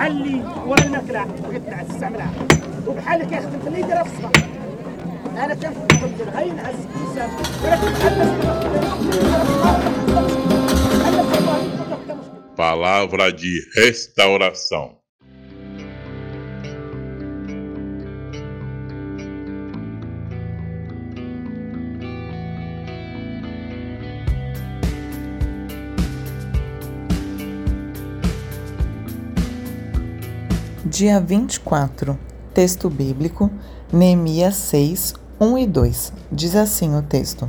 بحال اللي ورا الماكله بغيت تستعملها وبحالك يا خدمت اللي يديرها في الصباح انا كنفكر ندير غير نعس الانسان ولكن بحال Palavra de restauração. Dia 24, texto bíblico, Neemias 6, 1 e 2. Diz assim o texto: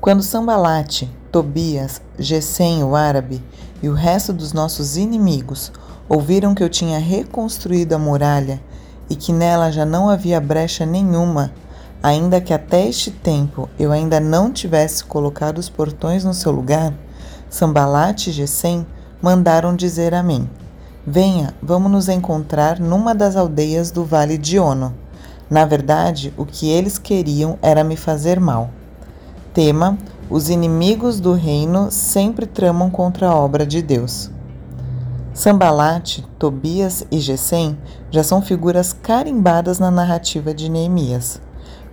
Quando Sambalate, Tobias, Gesem, o árabe, e o resto dos nossos inimigos ouviram que eu tinha reconstruído a muralha e que nela já não havia brecha nenhuma, ainda que até este tempo eu ainda não tivesse colocado os portões no seu lugar, Sambalate e Gesem mandaram dizer a mim: Venha, vamos nos encontrar numa das aldeias do Vale de Ono. Na verdade, o que eles queriam era me fazer mal. Tema: Os inimigos do reino sempre tramam contra a obra de Deus. Sambalate, Tobias e Gesem já são figuras carimbadas na narrativa de Neemias,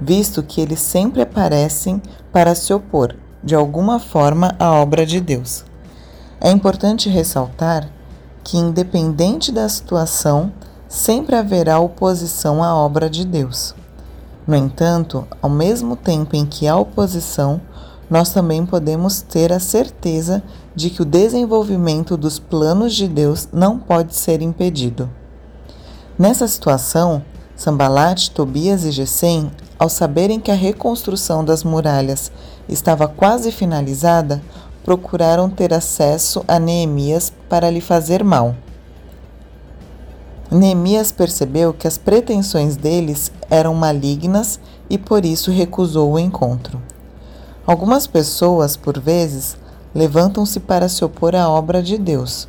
visto que eles sempre aparecem para se opor, de alguma forma, à obra de Deus. É importante ressaltar que, independente da situação, sempre haverá oposição à obra de Deus. No entanto, ao mesmo tempo em que há oposição, nós também podemos ter a certeza de que o desenvolvimento dos planos de Deus não pode ser impedido. Nessa situação, Sambalat, Tobias e Gesem, ao saberem que a reconstrução das muralhas estava quase finalizada, procuraram ter acesso a Neemias para lhe fazer mal. Neemias percebeu que as pretensões deles eram malignas e por isso recusou o encontro. Algumas pessoas, por vezes, levantam-se para se opor à obra de Deus.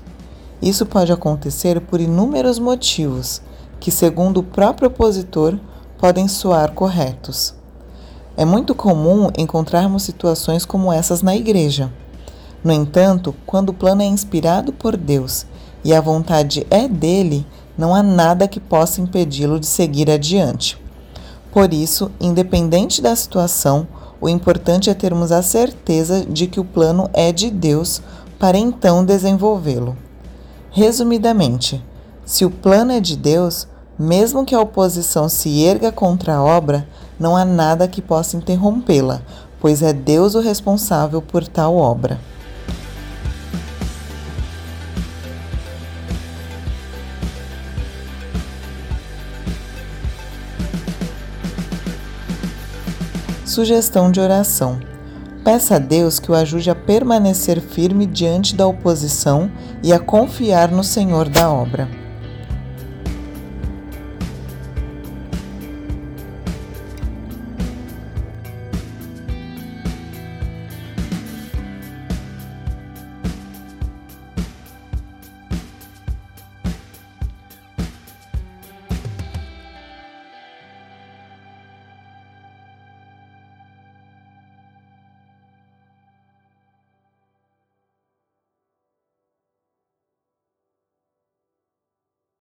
Isso pode acontecer por inúmeros motivos, que, segundo o próprio opositor, podem soar corretos. É muito comum encontrarmos situações como essas na igreja. No entanto, quando o plano é inspirado por Deus e a vontade é dele, não há nada que possa impedi-lo de seguir adiante. Por isso, independente da situação, o importante é termos a certeza de que o plano é de Deus para então desenvolvê-lo. Resumidamente, se o plano é de Deus, mesmo que a oposição se erga contra a obra, não há nada que possa interrompê-la, pois é Deus o responsável por tal obra. Sugestão de oração. Peça a Deus que o ajude a permanecer firme diante da oposição e a confiar no Senhor da obra.